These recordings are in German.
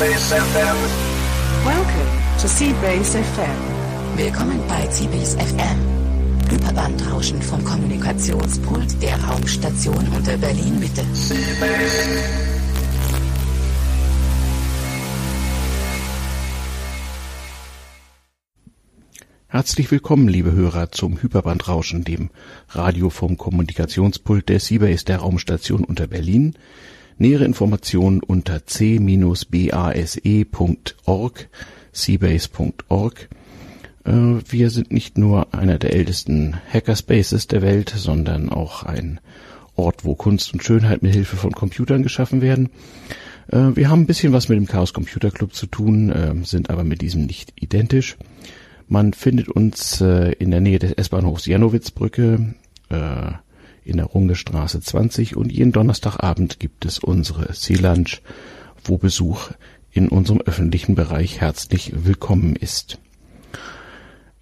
Seabase FM. Welcome to Seabase FM. Willkommen bei CBS FM. Hyperbandrauschen vom Kommunikationspult der Raumstation unter Berlin Mitte. Seabase. Herzlich willkommen, liebe Hörer, zum Hyperbandrauschen, dem Radio vom Kommunikationspult der Seabase der Raumstation unter Berlin. Nähere Informationen unter c-base.org, seabase.org. Äh, Wir sind nicht nur einer der ältesten Hackerspaces der Welt, sondern auch ein Ort, wo Kunst und Schönheit mit Hilfe von Computern geschaffen werden. Äh, Wir haben ein bisschen was mit dem Chaos Computer Club zu tun, äh, sind aber mit diesem nicht identisch. Man findet uns äh, in der Nähe des S-Bahnhofs Janowitzbrücke, in der Rungestraße 20 und jeden Donnerstagabend gibt es unsere Sea Lunch, wo Besuch in unserem öffentlichen Bereich herzlich willkommen ist.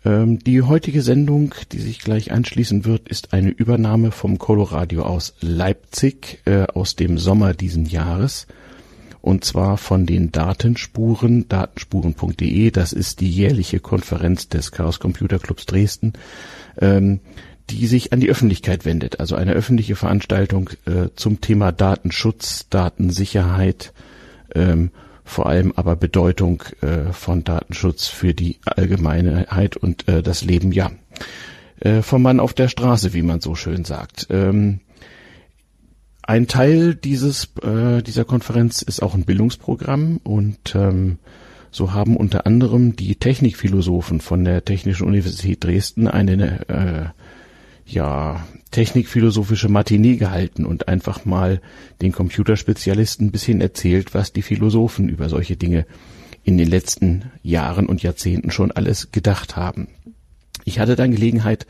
Ähm, die heutige Sendung, die sich gleich anschließen wird, ist eine Übernahme vom Coloradio aus Leipzig äh, aus dem Sommer diesen Jahres. Und zwar von den Datenspuren, datenspuren.de, das ist die jährliche Konferenz des Chaos Computer Clubs Dresden, ähm, die sich an die Öffentlichkeit wendet, also eine öffentliche Veranstaltung äh, zum Thema Datenschutz, Datensicherheit, ähm, vor allem aber Bedeutung äh, von Datenschutz für die Allgemeinheit und äh, das Leben, ja. Äh, vom Mann auf der Straße, wie man so schön sagt. Ähm, ein Teil dieses äh, dieser Konferenz ist auch ein Bildungsprogramm und ähm, so haben unter anderem die Technikphilosophen von der Technischen Universität Dresden eine äh, ja technikphilosophische Matinee gehalten und einfach mal den Computerspezialisten ein bisschen erzählt, was die Philosophen über solche Dinge in den letzten Jahren und Jahrzehnten schon alles gedacht haben. Ich hatte dann Gelegenheit,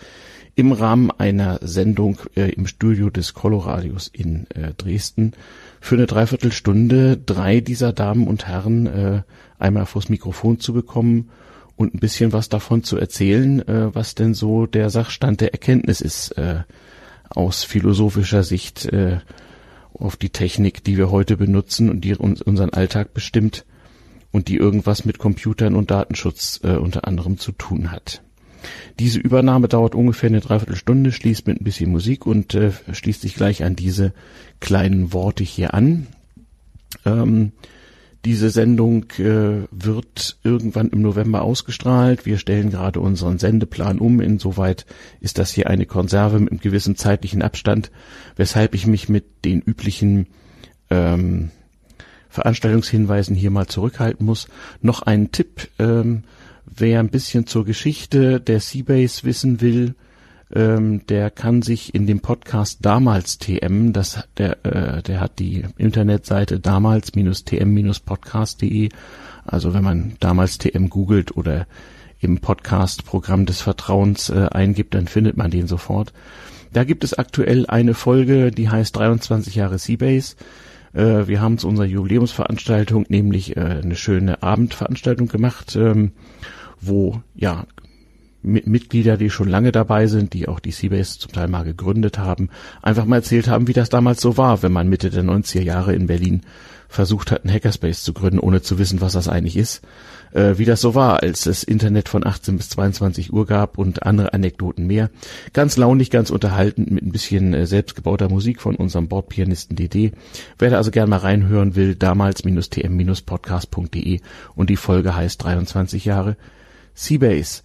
im Rahmen einer Sendung äh, im Studio des Coloradios in äh, Dresden für eine Dreiviertelstunde drei dieser Damen und Herren äh, einmal vors Mikrofon zu bekommen und ein bisschen was davon zu erzählen, äh, was denn so der Sachstand der Erkenntnis ist äh, aus philosophischer Sicht äh, auf die Technik, die wir heute benutzen und die uns unseren Alltag bestimmt und die irgendwas mit Computern und Datenschutz äh, unter anderem zu tun hat. Diese Übernahme dauert ungefähr eine Dreiviertelstunde, schließt mit ein bisschen Musik und äh, schließt sich gleich an diese kleinen Worte hier an. Ähm, diese Sendung äh, wird irgendwann im November ausgestrahlt. Wir stellen gerade unseren Sendeplan um. Insoweit ist das hier eine Konserve mit einem gewissen zeitlichen Abstand, weshalb ich mich mit den üblichen ähm, Veranstaltungshinweisen hier mal zurückhalten muss. Noch ein Tipp. Ähm, Wer ein bisschen zur Geschichte der Seabase wissen will, ähm, der kann sich in dem Podcast damals TM, das der äh, der hat die Internetseite damals-tm-podcast.de. Also wenn man damals TM googelt oder im Podcast-Programm des Vertrauens äh, eingibt, dann findet man den sofort. Da gibt es aktuell eine Folge, die heißt 23 Jahre Seabase. Äh, wir haben zu unserer Jubiläumsveranstaltung nämlich äh, eine schöne Abendveranstaltung gemacht. Ähm, wo ja Mitglieder, die schon lange dabei sind, die auch die Seabase zum Teil mal gegründet haben, einfach mal erzählt haben, wie das damals so war, wenn man Mitte der 90er Jahre in Berlin versucht hat, einen Hackerspace zu gründen, ohne zu wissen, was das eigentlich ist, äh, wie das so war, als es Internet von 18 bis 22 Uhr gab und andere Anekdoten mehr. Ganz launig, ganz unterhaltend mit ein bisschen äh, selbstgebauter Musik von unserem Bordpianisten DD. Wer da also gern mal reinhören will, damals-tm-podcast.de und die Folge heißt 23 Jahre Seabase.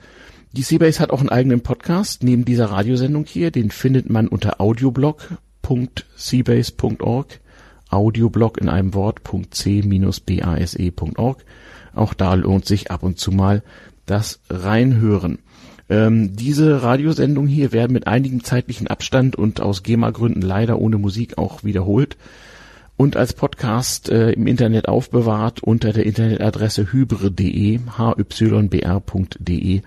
Die Seabase hat auch einen eigenen Podcast neben dieser Radiosendung hier. Den findet man unter audioblog.seabase.org. Audioblog in einem Wort .c-base.org. Auch da lohnt sich ab und zu mal das Reinhören. Ähm, diese Radiosendung hier werden mit einigem zeitlichen Abstand und aus GEMA-Gründen leider ohne Musik auch wiederholt und als Podcast äh, im Internet aufbewahrt unter der Internetadresse hybre.de, hybr.de.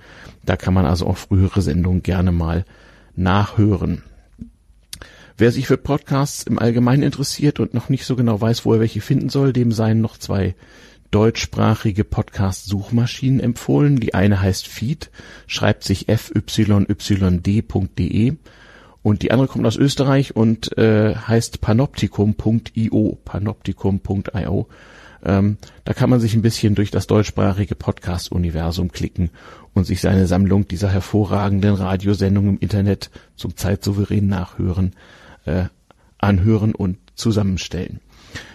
Da kann man also auch frühere Sendungen gerne mal nachhören. Wer sich für Podcasts im Allgemeinen interessiert und noch nicht so genau weiß, wo er welche finden soll, dem seien noch zwei deutschsprachige Podcast-Suchmaschinen empfohlen. Die eine heißt Feed, schreibt sich fyyd.de und die andere kommt aus Österreich und äh, heißt panoptikum.io, panoptikum.io. Ähm, da kann man sich ein bisschen durch das deutschsprachige Podcast-Universum klicken und sich seine Sammlung dieser hervorragenden Radiosendungen im Internet zum zeitsouverän Nachhören äh, anhören und zusammenstellen.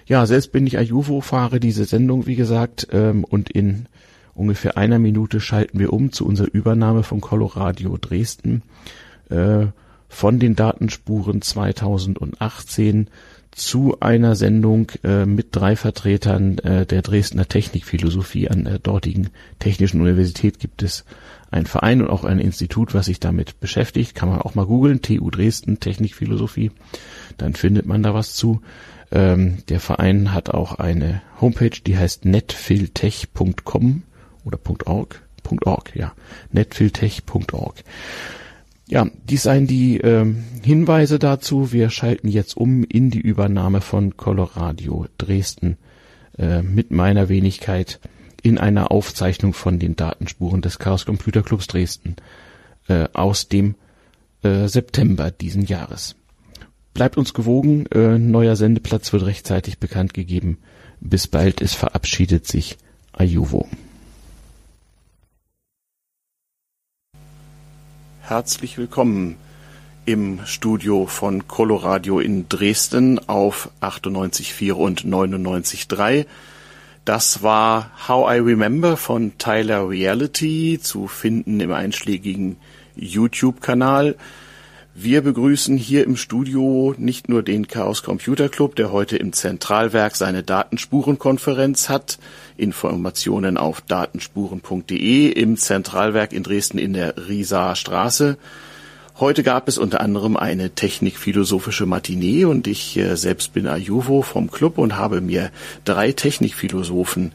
Ja, selbst bin ich Ajuvo, fahre diese Sendung, wie gesagt, ähm, und in ungefähr einer Minute schalten wir um zu unserer Übernahme von Coloradio Dresden äh, von den Datenspuren 2018 zu einer Sendung äh, mit drei Vertretern äh, der Dresdner Technikphilosophie an der dortigen Technischen Universität gibt es einen Verein und auch ein Institut, was sich damit beschäftigt. Kann man auch mal googeln, TU Dresden Technikphilosophie. Dann findet man da was zu. Ähm, der Verein hat auch eine Homepage, die heißt netfiltech.com oder .org, .org, ja, netfiltech.org. Ja, dies seien die ähm, Hinweise dazu. Wir schalten jetzt um in die Übernahme von Coloradio Dresden äh, mit meiner Wenigkeit in einer Aufzeichnung von den Datenspuren des Chaos Computer Clubs Dresden äh, aus dem äh, September diesen Jahres. Bleibt uns gewogen, äh, neuer Sendeplatz wird rechtzeitig bekannt gegeben. Bis bald, es verabschiedet sich Ayuvo. Herzlich willkommen im Studio von Coloradio in Dresden auf 98.4 und 99.3. Das war How I Remember von Tyler Reality zu finden im einschlägigen YouTube-Kanal. Wir begrüßen hier im Studio nicht nur den Chaos Computer Club, der heute im Zentralwerk seine Datenspurenkonferenz hat. Informationen auf datenspuren.de im Zentralwerk in Dresden in der Riesaer Straße. Heute gab es unter anderem eine technikphilosophische Matinee und ich äh, selbst bin Ajuvo vom Club und habe mir drei Technikphilosophen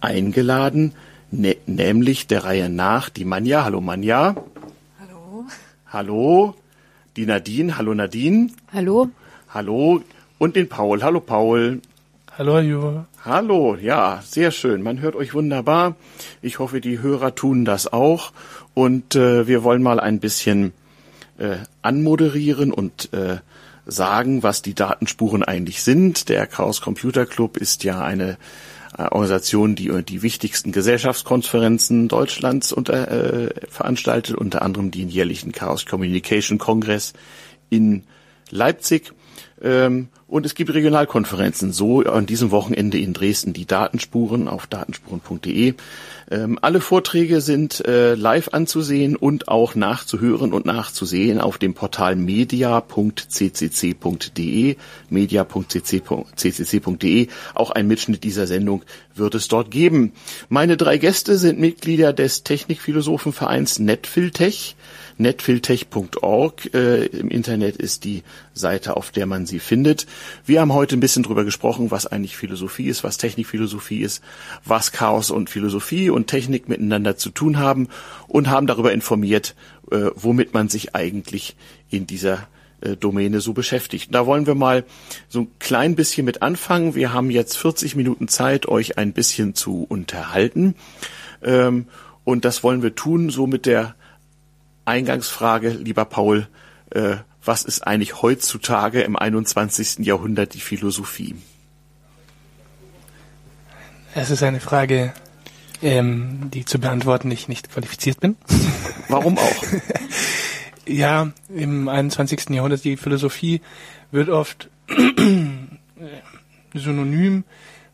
eingeladen, ne nämlich der Reihe nach die Manja. Hallo Manja. Hallo. Hallo die Nadine. Hallo Nadine. Hallo. Hallo. Und den Paul. Hallo Paul. Hallo Juve. Hallo, ja, sehr schön. Man hört euch wunderbar. Ich hoffe, die Hörer tun das auch. Und äh, wir wollen mal ein bisschen äh, anmoderieren und äh, sagen, was die Datenspuren eigentlich sind. Der Chaos Computer Club ist ja eine Organisation, die äh, die wichtigsten Gesellschaftskonferenzen Deutschlands unter, äh, veranstaltet, unter anderem den jährlichen Chaos Communication Kongress in Leipzig. Ähm, und es gibt Regionalkonferenzen, so an diesem Wochenende in Dresden die Datenspuren auf datenspuren.de. Ähm, alle Vorträge sind äh, live anzusehen und auch nachzuhören und nachzusehen auf dem Portal media.ccc.de, media.ccc.de. Auch ein Mitschnitt dieser Sendung wird es dort geben. Meine drei Gäste sind Mitglieder des Technikphilosophenvereins Netfiltech netfiltech.org. Äh, Im Internet ist die Seite, auf der man sie findet. Wir haben heute ein bisschen drüber gesprochen, was eigentlich Philosophie ist, was Technikphilosophie ist, was Chaos und Philosophie und Technik miteinander zu tun haben und haben darüber informiert, äh, womit man sich eigentlich in dieser äh, Domäne so beschäftigt. Da wollen wir mal so ein klein bisschen mit anfangen. Wir haben jetzt 40 Minuten Zeit, euch ein bisschen zu unterhalten. Ähm, und das wollen wir tun, so mit der Eingangsfrage, lieber Paul, äh, was ist eigentlich heutzutage im 21. Jahrhundert die Philosophie? Es ist eine Frage, ähm, die zu beantworten ich nicht qualifiziert bin. Warum auch? ja, im 21. Jahrhundert die Philosophie wird oft synonym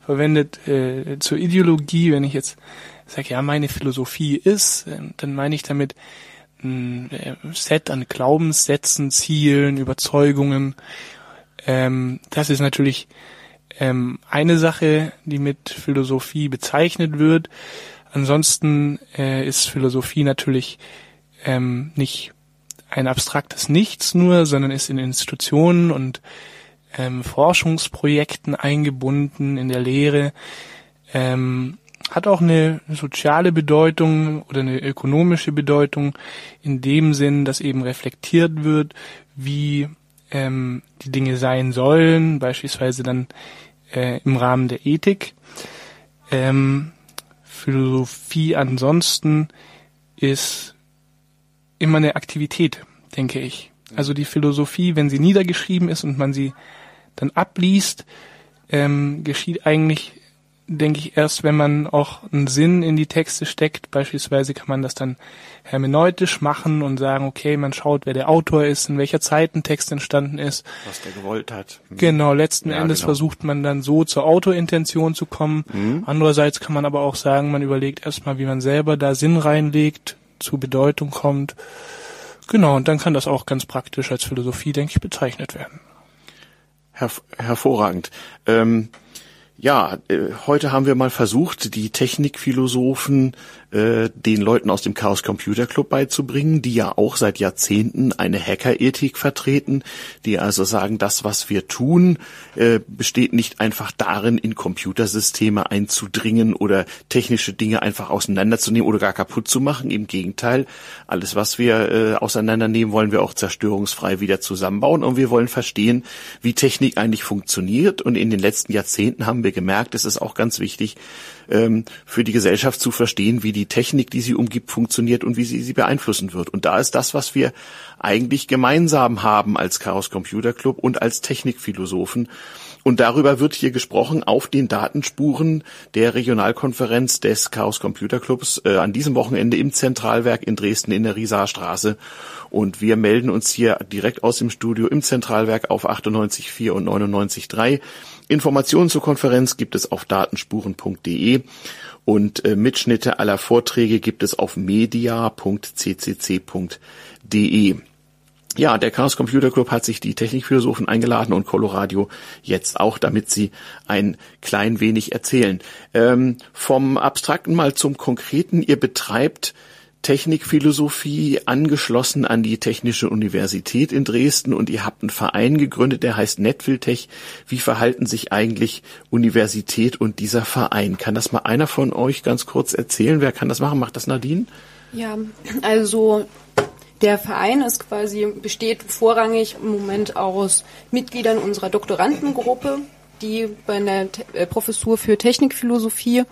verwendet äh, zur Ideologie. Wenn ich jetzt sage, ja, meine Philosophie ist, äh, dann meine ich damit ein äh, Set an Glaubenssätzen, Zielen, Überzeugungen. Ähm, das ist natürlich ähm, eine Sache, die mit Philosophie bezeichnet wird. Ansonsten äh, ist Philosophie natürlich ähm, nicht ein abstraktes Nichts nur, sondern ist in Institutionen und ähm, Forschungsprojekten eingebunden in der Lehre. Ähm, hat auch eine soziale Bedeutung oder eine ökonomische Bedeutung in dem Sinn, dass eben reflektiert wird, wie ähm, die Dinge sein sollen, beispielsweise dann äh, im Rahmen der Ethik. Ähm, Philosophie ansonsten ist immer eine Aktivität, denke ich. Also die Philosophie, wenn sie niedergeschrieben ist und man sie dann abliest, ähm, geschieht eigentlich denke ich, erst wenn man auch einen Sinn in die Texte steckt. Beispielsweise kann man das dann hermeneutisch machen und sagen, okay, man schaut, wer der Autor ist, in welcher Zeit ein Text entstanden ist. Was der gewollt hat. Mhm. Genau, letzten Ja, Endes genau. versucht man dann so zur Autorintention zu kommen. Mhm. Andererseits kann man aber auch sagen, man überlegt erstmal, wie man selber da Sinn reinlegt, zu Bedeutung kommt. Genau, und dann kann das auch ganz praktisch als Philosophie, denke ich, bezeichnet werden. Herv hervorragend. Ähm, ja, äh, heute haben wir mal versucht, die Technikphilosophen äh, den Leuten aus dem Chaos Computer Club beizubringen, die ja auch seit Jahrzehnten eine Hackerethik vertreten, die also sagen, das, was wir tun, äh, besteht nicht einfach darin, in Computersysteme einzudringen oder technische Dinge einfach auseinanderzunehmen oder gar kaputt zu machen. Im Gegenteil, alles, was wir äh, auseinandernehmen, wollen wir auch zerstörungsfrei wieder zusammenbauen und wir wollen verstehen, wie Technik eigentlich funktioniert. Und in den letzten Jahrzehnten haben wir gemerkt, es ist auch ganz wichtig, ähm, für die Gesellschaft zu verstehen, wie die Technik, die sie umgibt, funktioniert und wie sie sie beeinflussen wird. Und da ist das, was wir eigentlich gemeinsam haben als Chaos Computer Club und als Technikphilosophen. Und darüber wird hier gesprochen auf den Datenspuren der Regionalkonferenz des Chaos Computer Clubs äh, an diesem Wochenende im Zentralwerk in Dresden in der Risaarstraße. Und wir melden uns hier direkt aus dem Studio im Zentralwerk auf 98.4 und 99.3. Informationen zur Konferenz gibt es auf datenspuren.de und äh, Mitschnitte aller Vorträge gibt es auf media.ccc.de. Ja, der Chaos Computer Club hat sich die Technikphilosophen eingeladen und Coloradio jetzt auch, damit sie ein klein wenig erzählen. Ähm, vom Abstrakten mal zum Konkreten. Ihr betreibt Technikphilosophie angeschlossen an die Technische Universität in Dresden und ihr habt einen Verein gegründet, der heißt Netfiltech. Wie verhalten sich eigentlich Universität und dieser Verein? Kann das mal einer von euch ganz kurz erzählen? Wer kann das machen? Macht das Nadine? Ja, also der Verein ist quasi, besteht vorrangig im Moment aus Mitgliedern unserer Doktorandengruppe, die bei der Te äh, Professur für Technikphilosophie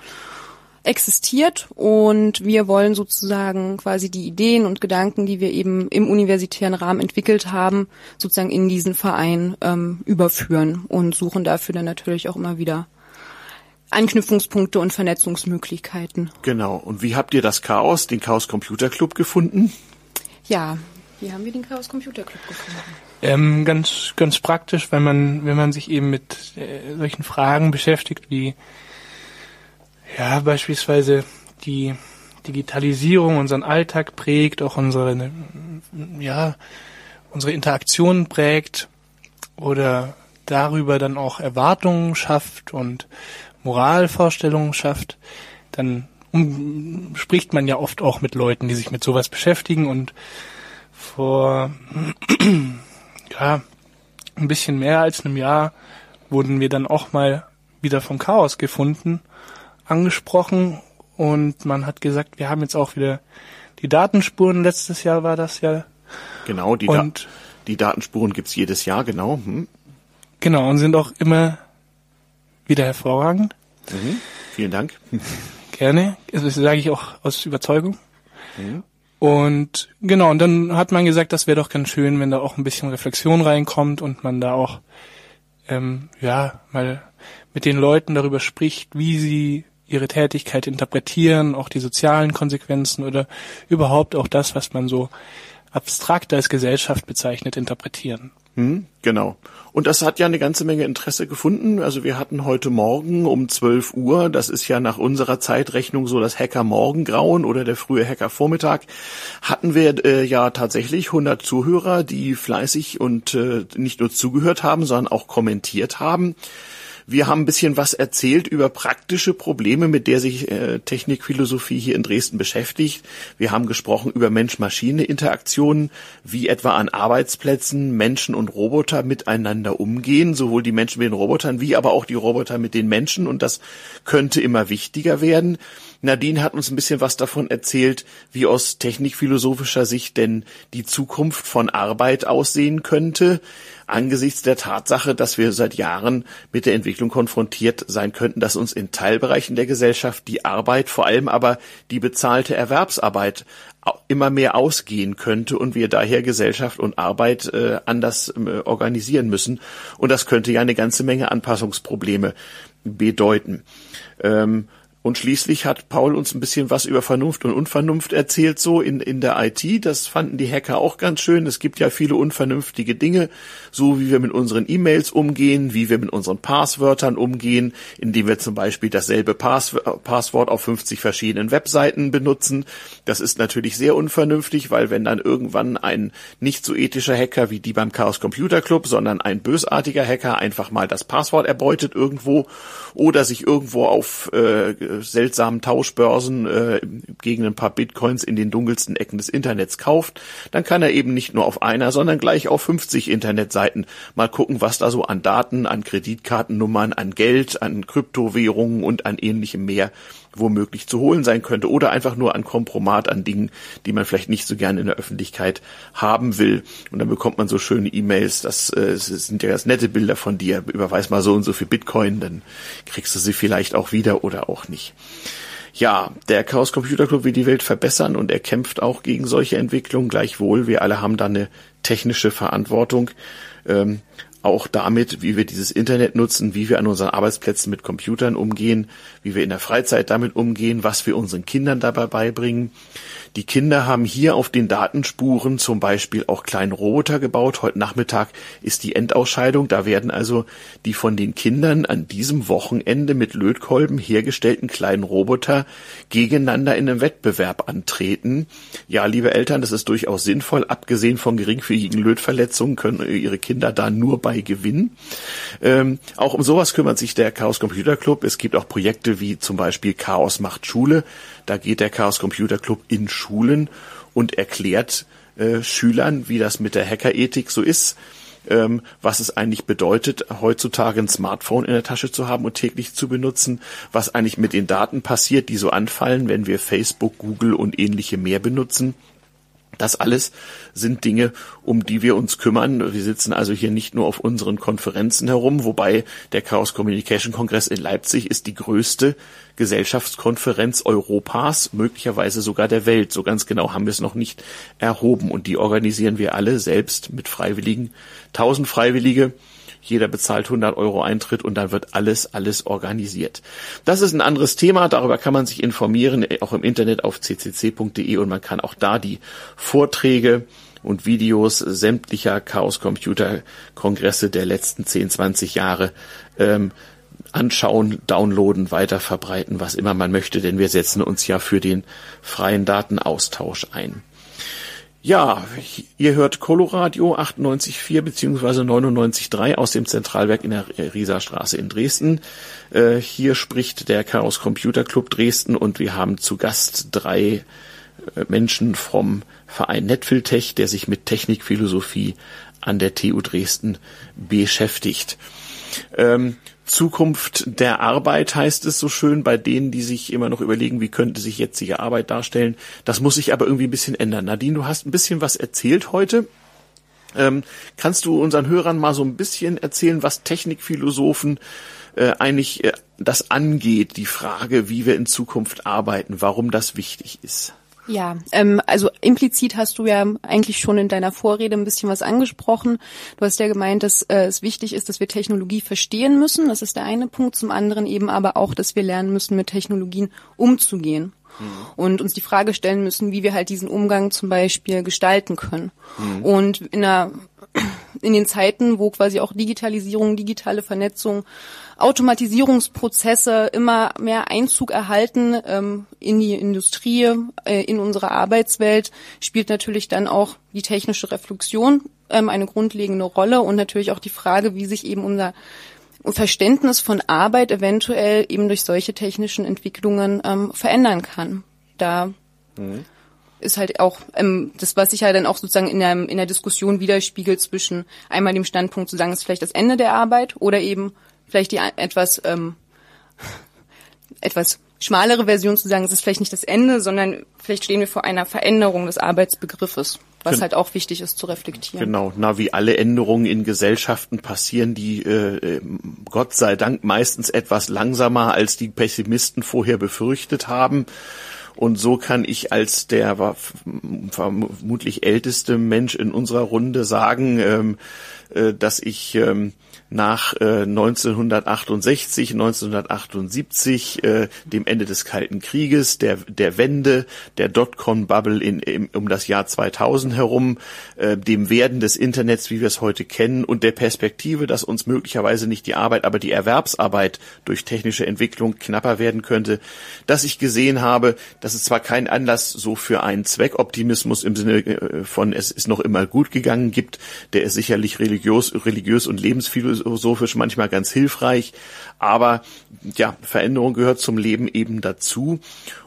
existiert und wir wollen sozusagen quasi die Ideen und Gedanken, die wir eben im universitären Rahmen entwickelt haben, sozusagen in diesen Verein ähm, überführen und suchen dafür dann natürlich auch immer wieder Anknüpfungspunkte und Vernetzungsmöglichkeiten. Genau. Und wie habt ihr das Chaos, den Chaos Computer Club gefunden? Ja, wie haben wir den Chaos Computer Club gefunden? Ähm, ganz, ganz praktisch, wenn man, wenn man sich eben mit äh, solchen Fragen beschäftigt, wie ja beispielsweise die Digitalisierung unseren Alltag prägt, auch unsere ja unsere Interaktionen prägt oder darüber dann auch Erwartungen schafft und Moralvorstellungen schafft, dann um, spricht man ja oft auch mit Leuten, die sich mit sowas beschäftigen und vor ja, ein bisschen mehr als einem Jahr wurden wir dann auch mal wieder vom Chaos gefunden, angesprochen und man hat gesagt, wir haben jetzt auch wieder die Datenspuren, letztes Jahr war das ja. Genau, die, da Und die Datenspuren gibt's jedes Jahr, genau. Hm. genau, und sind auch immer wieder hervorragend. Mhm. Vielen Dank. Gerne. Also das sage ich auch aus Überzeugung. Und genau, und dann hat man gesagt, das wäre doch ganz schön, wenn da auch ein bisschen Reflexion reinkommt und man da auch ähm, ja mal mit den Leuten darüber spricht, wie sie ihre Tätigkeit interpretieren, auch die sozialen Konsequenzen oder überhaupt auch das, was man so abstrakt als Gesellschaft bezeichnet, interpretieren. Hm, genau. Und das hat ja eine ganze Menge Interesse gefunden. Also wir hatten heute Morgen um 12 Uhr, das ist ja nach unserer Zeitrechnung so das Hacker-Morgengrauen oder der frühe Hacker-Vormittag, hatten wir äh, ja tatsächlich 100 Zuhörer, die fleißig und äh, nicht nur zugehört haben, sondern auch kommentiert haben. Wir haben ein bisschen was erzählt über praktische Probleme, mit der sich äh, Technikphilosophie hier in Dresden beschäftigt. Wir haben gesprochen über Mensch-Maschine-Interaktionen, wie etwa an Arbeitsplätzen Menschen und Roboter miteinander umgehen, sowohl die Menschen mit den Robotern wie aber auch die Roboter mit den Menschen. Und das könnte immer wichtiger werden. Nadine hat uns ein bisschen was davon erzählt, wie aus technikphilosophischer Sicht denn die Zukunft von Arbeit aussehen könnte, angesichts der Tatsache, dass wir seit Jahren mit der Entwicklung konfrontiert sein könnten, dass uns in Teilbereichen der Gesellschaft die Arbeit, vor allem aber die bezahlte Erwerbsarbeit immer mehr ausgehen könnte und wir daher Gesellschaft und Arbeit äh, anders äh, organisieren müssen. Und das könnte ja eine ganze Menge Anpassungsprobleme bedeuten. Ähm, und schließlich hat Paul uns ein bisschen was über Vernunft und Unvernunft erzählt, so in, in der IT. Das fanden die Hacker auch ganz schön. Es gibt ja viele unvernünftige Dinge, so wie wir mit unseren E-Mails umgehen, wie wir mit unseren Passwörtern umgehen, indem wir zum Beispiel dasselbe Pass Passwort auf 50 verschiedenen Webseiten benutzen. Das ist natürlich sehr unvernünftig, weil wenn dann irgendwann ein nicht so ethischer Hacker wie die beim Chaos Computer Club, sondern ein bösartiger Hacker einfach mal das Passwort erbeutet irgendwo oder sich irgendwo auf äh, seltsamen Tauschbörsen äh, gegen ein paar Bitcoins in den dunkelsten Ecken des Internets kauft, dann kann er eben nicht nur auf einer, sondern gleich auf 50 Internetseiten mal gucken, was da so an Daten, an Kreditkartennummern, an Geld, an Kryptowährungen und an ähnlichem mehr womöglich zu holen sein könnte oder einfach nur an Kompromat an Dingen, die man vielleicht nicht so gerne in der Öffentlichkeit haben will. Und dann bekommt man so schöne E-Mails, das, äh, sind ja ganz nette Bilder von dir, überweis mal so und so viel Bitcoin, dann kriegst du sie vielleicht auch wieder oder auch nicht. Ja, der Chaos Computer Club will die Welt verbessern und er kämpft auch gegen solche Entwicklungen. Gleichwohl, wir alle haben da eine technische Verantwortung. Ähm, auch damit, wie wir dieses Internet nutzen, wie wir an unseren Arbeitsplätzen mit Computern umgehen, wie wir in der Freizeit damit umgehen, was wir unseren Kindern dabei beibringen. Die Kinder haben hier auf den Datenspuren zum Beispiel auch kleine Roboter gebaut. Heute Nachmittag ist die Endausscheidung. Da werden also die von den Kindern an diesem Wochenende mit Lötkolben hergestellten kleinen Roboter gegeneinander in einem Wettbewerb antreten. Ja, liebe Eltern, das ist durchaus sinnvoll. Abgesehen von geringfügigen Lötverletzungen können ihre Kinder da nur bei gewinnen. Ähm, auch um sowas kümmert sich der Chaos Computer Club. Es gibt auch Projekte wie zum Beispiel Chaos macht Schule. Da geht der Chaos Computer Club in Schulen und erklärt äh, Schülern, wie das mit der Hackerethik so ist, ähm, was es eigentlich bedeutet, heutzutage ein Smartphone in der Tasche zu haben und täglich zu benutzen, was eigentlich mit den Daten passiert, die so anfallen, wenn wir Facebook, Google und ähnliche mehr benutzen. Das alles sind Dinge, um die wir uns kümmern. Wir sitzen also hier nicht nur auf unseren Konferenzen herum, wobei der Chaos Communication Kongress in Leipzig ist die größte Gesellschaftskonferenz Europas, möglicherweise sogar der Welt. So ganz genau haben wir es noch nicht erhoben. Und die organisieren wir alle selbst mit Freiwilligen. Tausend Freiwillige jeder bezahlt 100 Euro Eintritt und dann wird alles, alles organisiert. Das ist ein anderes Thema, darüber kann man sich informieren, äh, auch im Internet auf ccc.de und man kann auch da die Vorträge und Videos sämtlicher Chaos Computer Kongresse der letzten 10, 20 Jahre ähm, anschauen, downloaden, weiter verbreiten, was immer man möchte, denn wir setzen uns ja für den freien Datenaustausch ein. Ja, ihr hört Coloradio 98.4 beziehungsweise 99.3 aus dem Zentralwerk in der Rieserstraße in Dresden. Äh, hier spricht der Chaos Computer Club Dresden und wir haben zu Gast drei äh, Menschen vom Verein Netfiltech, der sich mit Technikphilosophie an der TU Dresden beschäftigt. Ähm, Zukunft der Arbeit heißt es so schön bei denen, die sich immer noch überlegen, wie könnte sich jetzige Arbeit darstellen. Das muss sich aber irgendwie ein bisschen ändern. Nadine, du hast ein bisschen was erzählt heute. Ähm, kannst du unseren Hörern mal so ein bisschen erzählen, was Technikphilosophen äh, eigentlich äh, das angeht, die Frage, wie wir in Zukunft arbeiten, warum das wichtig ist? Ja, ähm, also implizit hast du ja eigentlich schon in deiner Vorrede ein bisschen was angesprochen. Du hast ja gemeint, dass äh, es wichtig ist, dass wir Technologie verstehen müssen. Das ist der eine Punkt. Zum anderen eben aber auch, dass wir lernen müssen, mit Technologien umzugehen. Mhm. Und uns die Frage stellen müssen, wie wir halt diesen Umgang zum Beispiel gestalten können. Mhm. Und in einer in den Zeiten, wo quasi auch Digitalisierung, digitale Vernetzung, Automatisierungsprozesse immer mehr Einzug erhalten ähm, in die Industrie, äh, in unsere Arbeitswelt, spielt natürlich dann auch die technische Reflexion ähm, eine grundlegende Rolle und natürlich auch die Frage, wie sich eben unser Verständnis von Arbeit eventuell eben durch solche technischen Entwicklungen ähm, verändern kann. Da mhm ist halt auch ähm, das, was sich halt dann auch sozusagen in der, in der Diskussion widerspiegelt zwischen einmal dem Standpunkt zu sagen, es ist vielleicht das Ende der Arbeit oder eben vielleicht die etwas ähm, etwas schmalere Version zu sagen, es ist vielleicht nicht das Ende, sondern vielleicht stehen wir vor einer Veränderung des Arbeitsbegriffes. was Gen- halt auch wichtig ist zu reflektieren. Genau, na wie alle Änderungen in Gesellschaften passieren die äh, äh, Gott sei Dank meistens etwas langsamer, als die Pessimisten vorher befürchtet haben. Und so kann ich als der vermutlich älteste Mensch in unserer Runde sagen, ähm, äh, dass ich ähm, nach äh, 1968, 1978, äh, dem Ende des Kalten Krieges, der, der Wende, der Dotcom-Bubble in, im, um das Jahr 2000 herum, äh, dem Werden des Internets, wie wir es heute kennen, und der Perspektive, dass uns möglicherweise nicht die Arbeit, aber die Erwerbsarbeit durch technische Entwicklung knapper werden könnte, dass ich gesehen habe, dass es zwar keinen Anlass so für einen Zweckoptimismus im Sinne äh, von es ist noch immer gut gegangen gibt, der ist sicherlich religiös, religiös und lebensphilosophisch manchmal ganz hilfreich, aber ja, Veränderung gehört zum Leben eben dazu.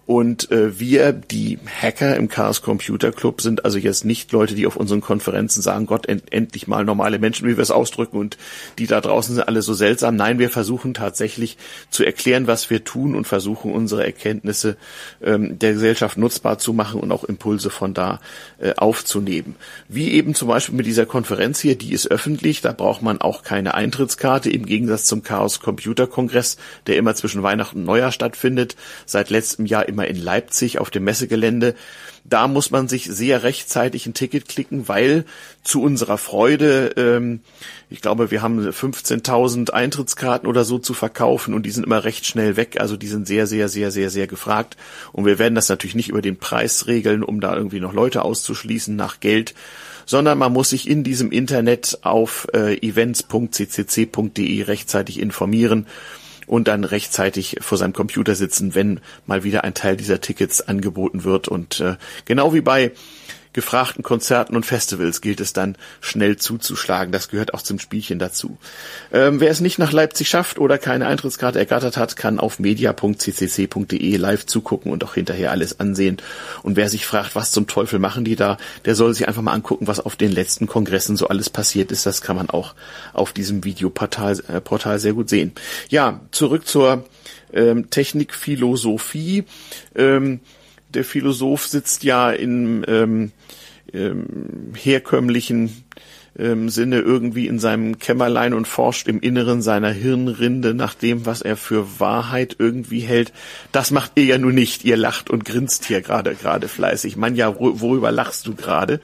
Und äh, wir, die Hacker im Chaos Computer Club, sind also jetzt nicht Leute, die auf unseren Konferenzen sagen, Gott, end endlich mal normale Menschen, wie wir es ausdrücken, und die da draußen sind alle so seltsam. Nein, wir versuchen tatsächlich zu erklären, was wir tun und versuchen unsere Erkenntnisse ähm, der Gesellschaft nutzbar zu machen und auch Impulse von da äh, aufzunehmen. Wie eben zum Beispiel mit dieser Konferenz hier, die ist öffentlich, da braucht man auch keine Eintrittskarte, im Gegensatz zum Chaos Computer Kongress, der immer zwischen Weihnachten und Neujahr stattfindet, seit letztem Jahr immer in Leipzig auf dem Messegelände. Da muss man sich sehr rechtzeitig ein Ticket klicken, weil zu unserer Freude, ähm, ich glaube, wir haben 15.000 Eintrittskarten oder so zu verkaufen und die sind immer recht schnell weg. Also die sind sehr, sehr, sehr, sehr, sehr gefragt. Und wir werden das natürlich nicht über den Preis regeln, um da irgendwie noch Leute auszuschließen nach Geld, sondern man muss sich in diesem Internet auf äh, events.ccc.de rechtzeitig informieren und dann rechtzeitig vor seinem Computer sitzen, wenn mal wieder ein Teil dieser Tickets angeboten wird. Und äh, genau wie bei gefragten Konzerten und Festivals gilt es dann schnell zuzuschlagen. Das gehört auch zum Spielchen dazu. Ähm, wer es nicht nach Leipzig schafft oder keine Eintrittskarte ergattert hat, kann auf media.ccc.de live zugucken und auch hinterher alles ansehen. Und wer sich fragt, was zum Teufel machen die da, der soll sich einfach mal angucken, was auf den letzten Kongressen so alles passiert ist. Das kann man auch auf diesem Videoportal äh, Portal sehr gut sehen. Ja, zurück zur ähm, Technikphilosophie. Ähm, der Philosoph sitzt ja in ähm, ähm, herkömmlichen ähm, Sinne irgendwie in seinem Kämmerlein und forscht im Inneren seiner Hirnrinde nach dem, was er für Wahrheit irgendwie hält. Das macht ihr ja nun nicht. Ihr lacht und grinst hier gerade gerade fleißig. Man ja, wor- worüber lachst du gerade?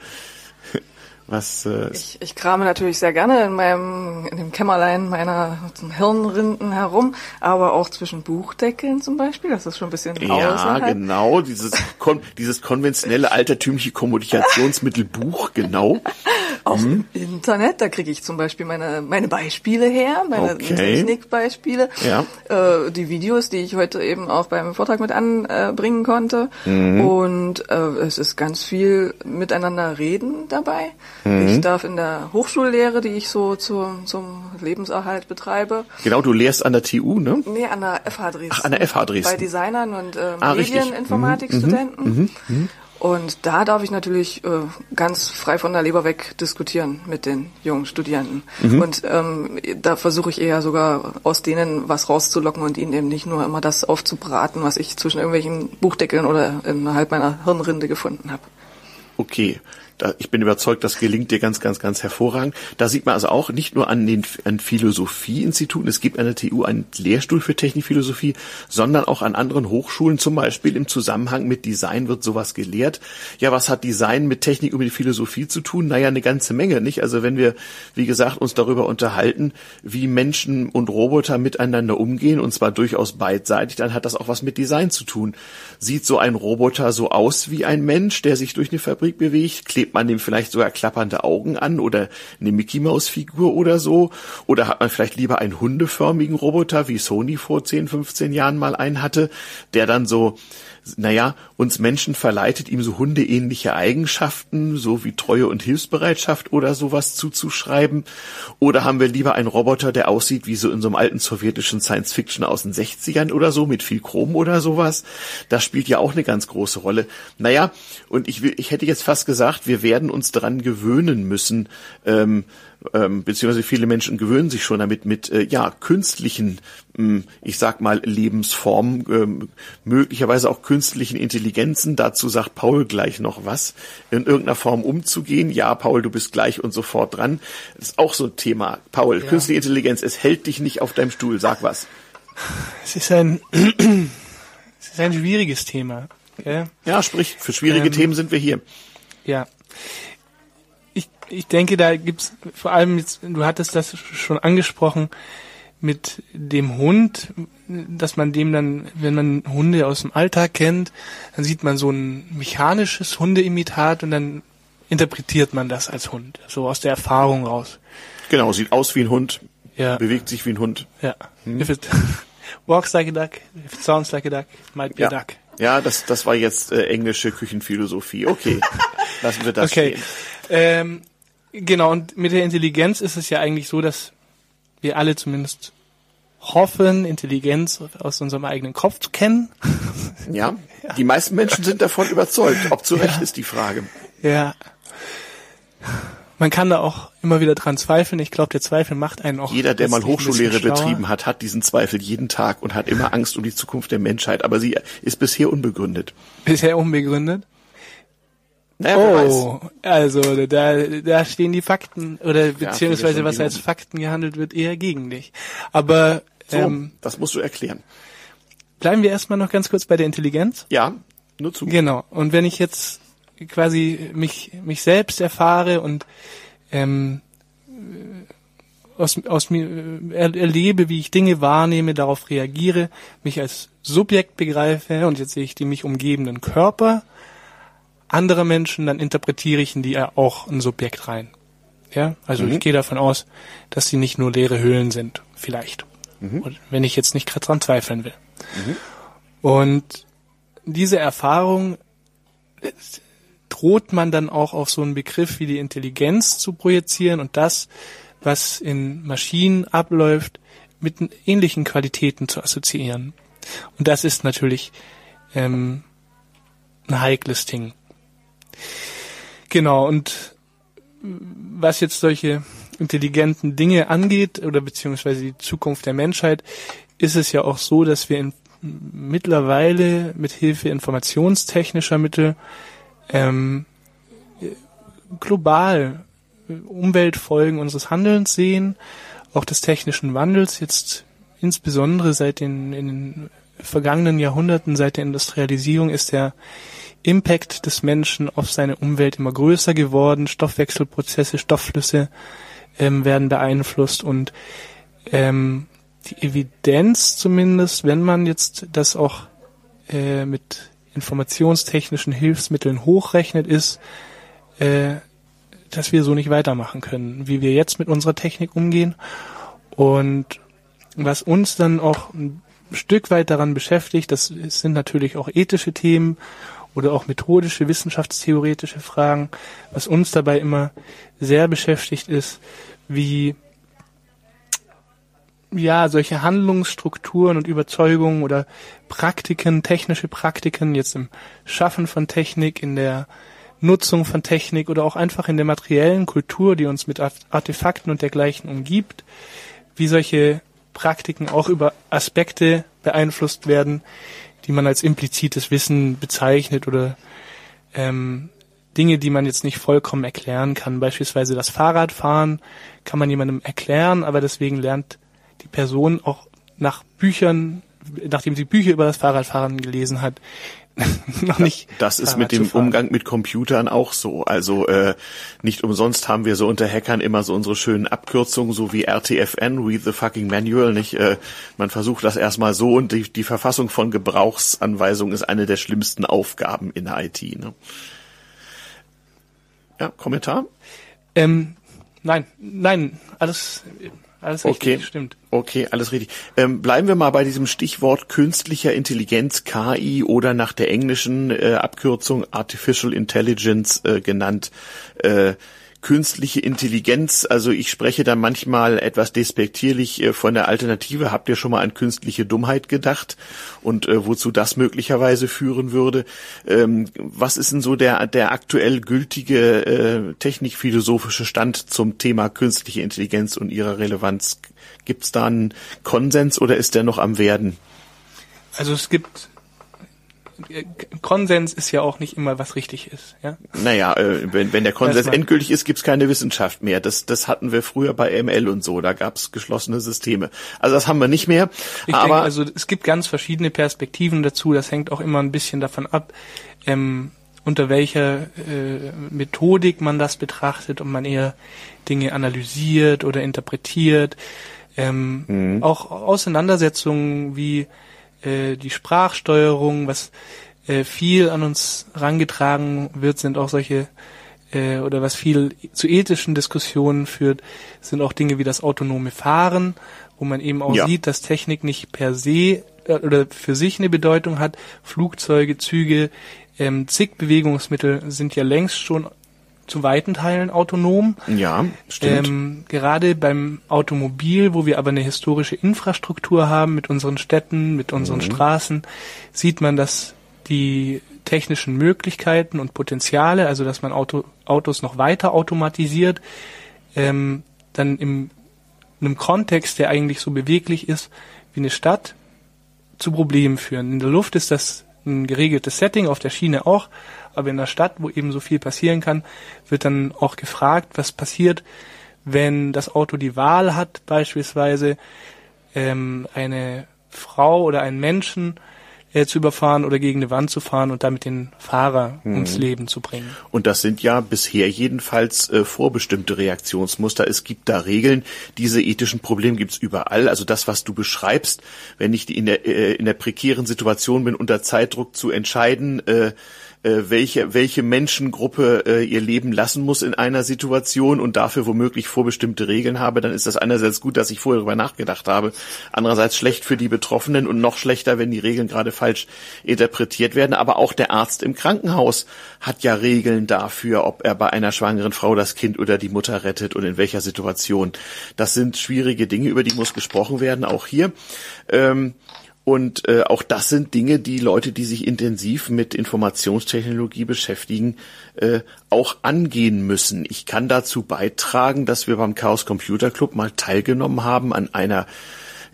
Was äh, Ich, ich krame natürlich sehr gerne in meinem, in dem Kämmerlein meiner Hirnrinden herum, aber auch zwischen Buchdeckeln zum Beispiel. Das ist schon ein bisschen ja, außerhalb. genau, dieses, kon dieses konventionelle altertümliche Kommunikationsmittel Buch, genau. Auch im Internet, da kriege ich zum Beispiel meine, meine Beispiele her, meine Okay. Technikbeispiele. Ja. Äh, die Videos, die ich heute eben auch beim Vortrag mit anbringen konnte. Mhm. Und äh, es ist ganz viel miteinander reden dabei. Mhm. Ich darf in der Hochschullehre, die ich so zum, zum Lebenserhalt betreibe, Genau, du lehrst an der TU, ne? Nee, an der FH Dresden. Ach, an der FH Dresden. Bei Designern und ähm, Ah. Medieninformatikstudenten. Und da darf ich natürlich äh, ganz frei von der Leber weg diskutieren mit den jungen Studierenden. Und ähm, da versuche ich eher sogar aus denen was rauszulocken und ihnen eben nicht nur immer das aufzubraten, was ich zwischen irgendwelchen Buchdeckeln oder innerhalb meiner Hirnrinde gefunden habe. Okay. Ich bin überzeugt, das gelingt dir ganz, ganz, ganz hervorragend. Da sieht man also auch nicht nur an den an Philosophieinstituten, es gibt an der TU einen Lehrstuhl für Technikphilosophie, sondern auch an anderen Hochschulen, zum Beispiel im Zusammenhang mit Design wird sowas gelehrt. Ja, was hat Design mit Technik und mit Philosophie zu tun? Naja, eine ganze Menge, nicht? Also wenn wir, wie gesagt, uns darüber unterhalten, wie Menschen und Roboter miteinander umgehen, und zwar durchaus beidseitig, dann hat das auch was mit Design zu tun. Sieht so ein Roboter so aus wie ein Mensch, der sich durch eine Fabrik bewegt? Klebt man dem vielleicht sogar klappernde Augen an oder eine Mickey Maus Figur oder so? Oder hat man vielleicht lieber einen hundeförmigen Roboter, wie Sony vor 10, 15 Jahren mal einen hatte, der dann so naja, uns Menschen verleitet, ihm so hundeähnliche Eigenschaften, so wie Treue und Hilfsbereitschaft oder sowas zuzuschreiben? Oder haben wir lieber einen Roboter, der aussieht wie so in so einem alten sowjetischen Science-Fiction aus den 60ern oder so, mit viel Chrom oder sowas? Das spielt ja auch eine ganz große Rolle. Naja, und ich will, ich hätte jetzt fast gesagt, wir werden uns dran gewöhnen müssen, ähm, ähm, beziehungsweise viele Menschen gewöhnen sich schon damit mit äh, ja künstlichen, ähm, ich sag mal Lebensformen, ähm, möglicherweise auch künstlichen Intelligenzen. Dazu sagt Paul gleich noch was, in irgendeiner Form umzugehen. Ja, Paul, du bist gleich und sofort dran. Das ist auch so ein Thema. Paul, ja. künstliche Intelligenz, es hält dich nicht auf deinem Stuhl. Sag was. Es ist ein, es ist ein schwieriges Thema. Okay? Ja, sprich, für schwierige ähm, Themen sind wir hier. Ja ich denke, da gibt's vor allem jetzt, du hattest das schon angesprochen, mit dem Hund, dass man dem dann, wenn man Hunde aus dem Alltag kennt, dann sieht man so ein mechanisches Hundeimitat und dann interpretiert man das als Hund, so aus der Erfahrung raus. Genau, sieht aus wie ein Hund, ja. bewegt sich wie ein Hund. Ja. Hm. If it walks like a duck, if it sounds like a duck, might be ja. a duck. Ja, das, das war jetzt äh, englische Küchenphilosophie. Okay, lassen wir das okay. stehen. Ähm, Genau, und mit der Intelligenz ist es ja eigentlich so, dass wir alle zumindest hoffen, Intelligenz aus unserem eigenen Kopf zu kennen. Ja, ja. die meisten Menschen sind davon überzeugt. Ob zu Recht ja. ist die Frage. Ja. Man kann da auch immer wieder dran zweifeln. Ich glaube, der Zweifel macht einen auch. Jeder, der mal Hochschullehre betrieben hat, hat diesen Zweifel jeden Tag und hat immer Angst um die Zukunft der Menschheit. Aber sie ist bisher unbegründet. Bisher unbegründet? Naja, oh, also da, da stehen die Fakten oder beziehungsweise ja, was als Fakten gehandelt wird, eher gegen dich. Aber so, ähm, das musst du erklären. Bleiben wir erstmal noch ganz kurz bei der Intelligenz. Ja, nur zu. Genau. Und wenn ich jetzt quasi mich mich selbst erfahre und ähm, aus, aus mir er, erlebe, wie ich Dinge wahrnehme, darauf reagiere, mich als Subjekt begreife und jetzt sehe ich die mich umgebenden Körper andere Menschen, dann interpretiere ich in die auch ein Subjekt rein. Ja, also mhm. ich gehe davon aus, dass sie nicht nur leere Höhlen sind, vielleicht. Mhm. Wenn ich jetzt nicht gerade dran zweifeln will. Mhm. Und diese Erfahrung droht man dann auch auf so einen Begriff wie die Intelligenz zu projizieren und das, was in Maschinen abläuft, mit ähnlichen Qualitäten zu assoziieren. Und das ist natürlich ähm, ein heikles Ding. Genau, und was jetzt solche intelligenten Dinge angeht oder beziehungsweise die Zukunft der Menschheit, ist es ja auch so, dass wir in, mittlerweile mit Hilfe informationstechnischer Mittel ähm, global Umweltfolgen unseres Handelns sehen, auch des technischen Wandels, jetzt insbesondere seit den, in den vergangenen Jahrhunderten, seit der Industrialisierung ist der Impact des Menschen auf seine Umwelt immer größer geworden. Stoffwechselprozesse, Stoffflüsse ähm, werden beeinflusst und ähm, die Evidenz zumindest, wenn man jetzt das auch äh, mit informationstechnischen Hilfsmitteln hochrechnet, ist, äh, dass wir so nicht weitermachen können, wie wir jetzt mit unserer Technik umgehen. Und was uns dann auch ein Stück weit daran beschäftigt, das sind natürlich auch ethische Themen oder auch methodische, wissenschaftstheoretische Fragen. Was uns dabei immer sehr beschäftigt ist, wie ja, solche Handlungsstrukturen und Überzeugungen oder Praktiken, technische Praktiken, jetzt im Schaffen von Technik, in der Nutzung von Technik oder auch einfach in der materiellen Kultur, die uns mit Artefakten und dergleichen umgibt, wie solche Praktiken auch über Aspekte beeinflusst werden, die man als implizites Wissen bezeichnet oder ähm, Dinge, die man jetzt nicht vollkommen erklären kann. Beispielsweise das Fahrradfahren kann man jemandem erklären, aber deswegen lernt die Person auch nach Büchern, nachdem sie Bücher über das Fahrradfahren gelesen hat, noch nicht. Das ist mit dem Umgang mit Computern auch so. Also äh, nicht umsonst haben wir so unter Hackern immer so unsere schönen Abkürzungen, so wie RTFN, Read the fucking Manual. Nicht? Äh, man versucht das erstmal so und die, die Verfassung von Gebrauchsanweisungen ist eine der schlimmsten Aufgaben in der IT. Ne? Ja, Kommentar? Ähm, nein, nein, alles alles richtig, okay. stimmt. Okay, alles richtig. Ähm, bleiben wir mal bei diesem Stichwort künstlicher Intelligenz, KI oder nach der englischen äh, Abkürzung Artificial Intelligence äh, genannt. Äh, künstliche Intelligenz. Also ich spreche da manchmal etwas despektierlich äh, von der Alternative. Habt ihr schon mal an künstliche Dummheit gedacht und äh, wozu das möglicherweise führen würde? Ähm, was ist denn so der, der aktuell gültige äh, technikphilosophische Stand zum Thema künstliche Intelligenz und ihrer Relevanz? Gibt es da einen Konsens oder ist der noch am Werden? Also es gibt Konsens ist ja auch nicht immer, was richtig ist. Ja? Naja, äh, wenn, wenn der Konsens endgültig ist, gibt's keine Wissenschaft mehr. Das, das hatten wir früher bei ML und so. Da gab's geschlossene Systeme. Also das haben wir nicht mehr. Ich aber denke, also es gibt ganz verschiedene Perspektiven dazu. Das hängt auch immer ein bisschen davon ab, ähm, unter welcher äh, Methodik man das betrachtet, ob man eher Dinge analysiert oder interpretiert. Ähm, mhm. Auch Auseinandersetzungen wie äh, die Sprachsteuerung, was äh, viel an uns rangetragen wird, sind auch solche äh, oder was viel zu ethischen Diskussionen führt, sind auch Dinge wie das autonome Fahren, wo man eben auch ja. sieht, dass Technik nicht per se äh, oder für sich eine Bedeutung hat. Flugzeuge, Züge, ähm, zig Bewegungsmittel sind ja längst schon zu weiten Teilen autonom. Ja, stimmt. Ähm, gerade beim Automobil, wo wir aber eine historische Infrastruktur haben mit unseren Städten, mit unseren mhm. Straßen, sieht man, dass die technischen Möglichkeiten und Potenziale, also dass man Auto, Autos noch weiter automatisiert, ähm, dann im einem Kontext, der eigentlich so beweglich ist wie eine Stadt, zu Problemen führen. In der Luft ist das ein geregeltes Setting, auf der Schiene auch, aber in der Stadt, wo eben so viel passieren kann, wird dann auch gefragt, was passiert, wenn das Auto die Wahl hat, beispielsweise ähm, eine Frau oder einen Menschen äh, zu überfahren oder gegen eine Wand zu fahren und damit den Fahrer mhm. ums Leben zu bringen. Und das sind ja bisher jedenfalls äh, vorbestimmte Reaktionsmuster. Es gibt da Regeln. Diese ethischen Probleme gibt's überall. Also das, was du beschreibst, wenn ich in der, äh, in der prekären Situation bin, unter Zeitdruck zu entscheiden, äh, äh, welche, welche Menschengruppe äh, ihr Leben lassen muss in einer Situation und dafür womöglich vorbestimmte Regeln habe, dann ist das einerseits gut, dass ich vorher darüber nachgedacht habe, andererseits schlecht für die Betroffenen und noch schlechter, wenn die Regeln gerade falsch interpretiert werden. Aber auch der Arzt im Krankenhaus hat ja Regeln dafür, ob er bei einer schwangeren Frau das Kind oder die Mutter rettet und in welcher Situation. Das sind schwierige Dinge, über die muss gesprochen werden, auch hier. Ähm, und äh, auch das sind Dinge, die Leute, die sich intensiv mit Informationstechnologie beschäftigen, äh, auch angehen müssen. Ich kann dazu beitragen, dass wir beim Chaos Computer Club mal teilgenommen haben an einer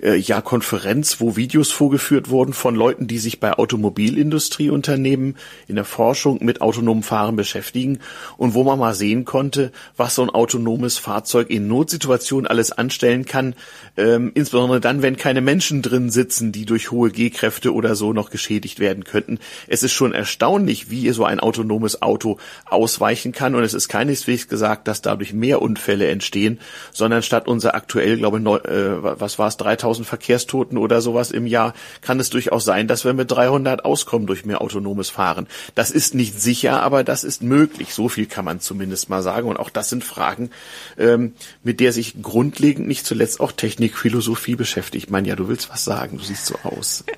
äh, ja Konferenz, wo Videos vorgeführt wurden von Leuten, die sich bei Automobilindustrieunternehmen in der Forschung mit autonomem Fahren beschäftigen und wo man mal sehen konnte, was so ein autonomes Fahrzeug in Notsituationen alles anstellen kann, ähm, insbesondere dann, wenn keine Menschen drin sitzen, die durch hohe G-Kräfte oder so noch geschädigt werden könnten. Es ist schon erstaunlich, wie so ein autonomes Auto ausweichen kann und es ist keineswegs gesagt, dass dadurch mehr Unfälle entstehen, sondern statt unser aktuell, glaube ich, äh, was war es, 3000 3000 Verkehrstoten oder sowas im Jahr, kann es durchaus sein, dass wir mit 300 auskommen durch mehr autonomes Fahren. Das ist nicht sicher, aber das ist möglich. So viel kann man zumindest mal sagen. Und auch das sind Fragen, ähm, mit der sich grundlegend nicht zuletzt auch Technikphilosophie beschäftigt. Meine, ja, du willst was sagen, du siehst so aus.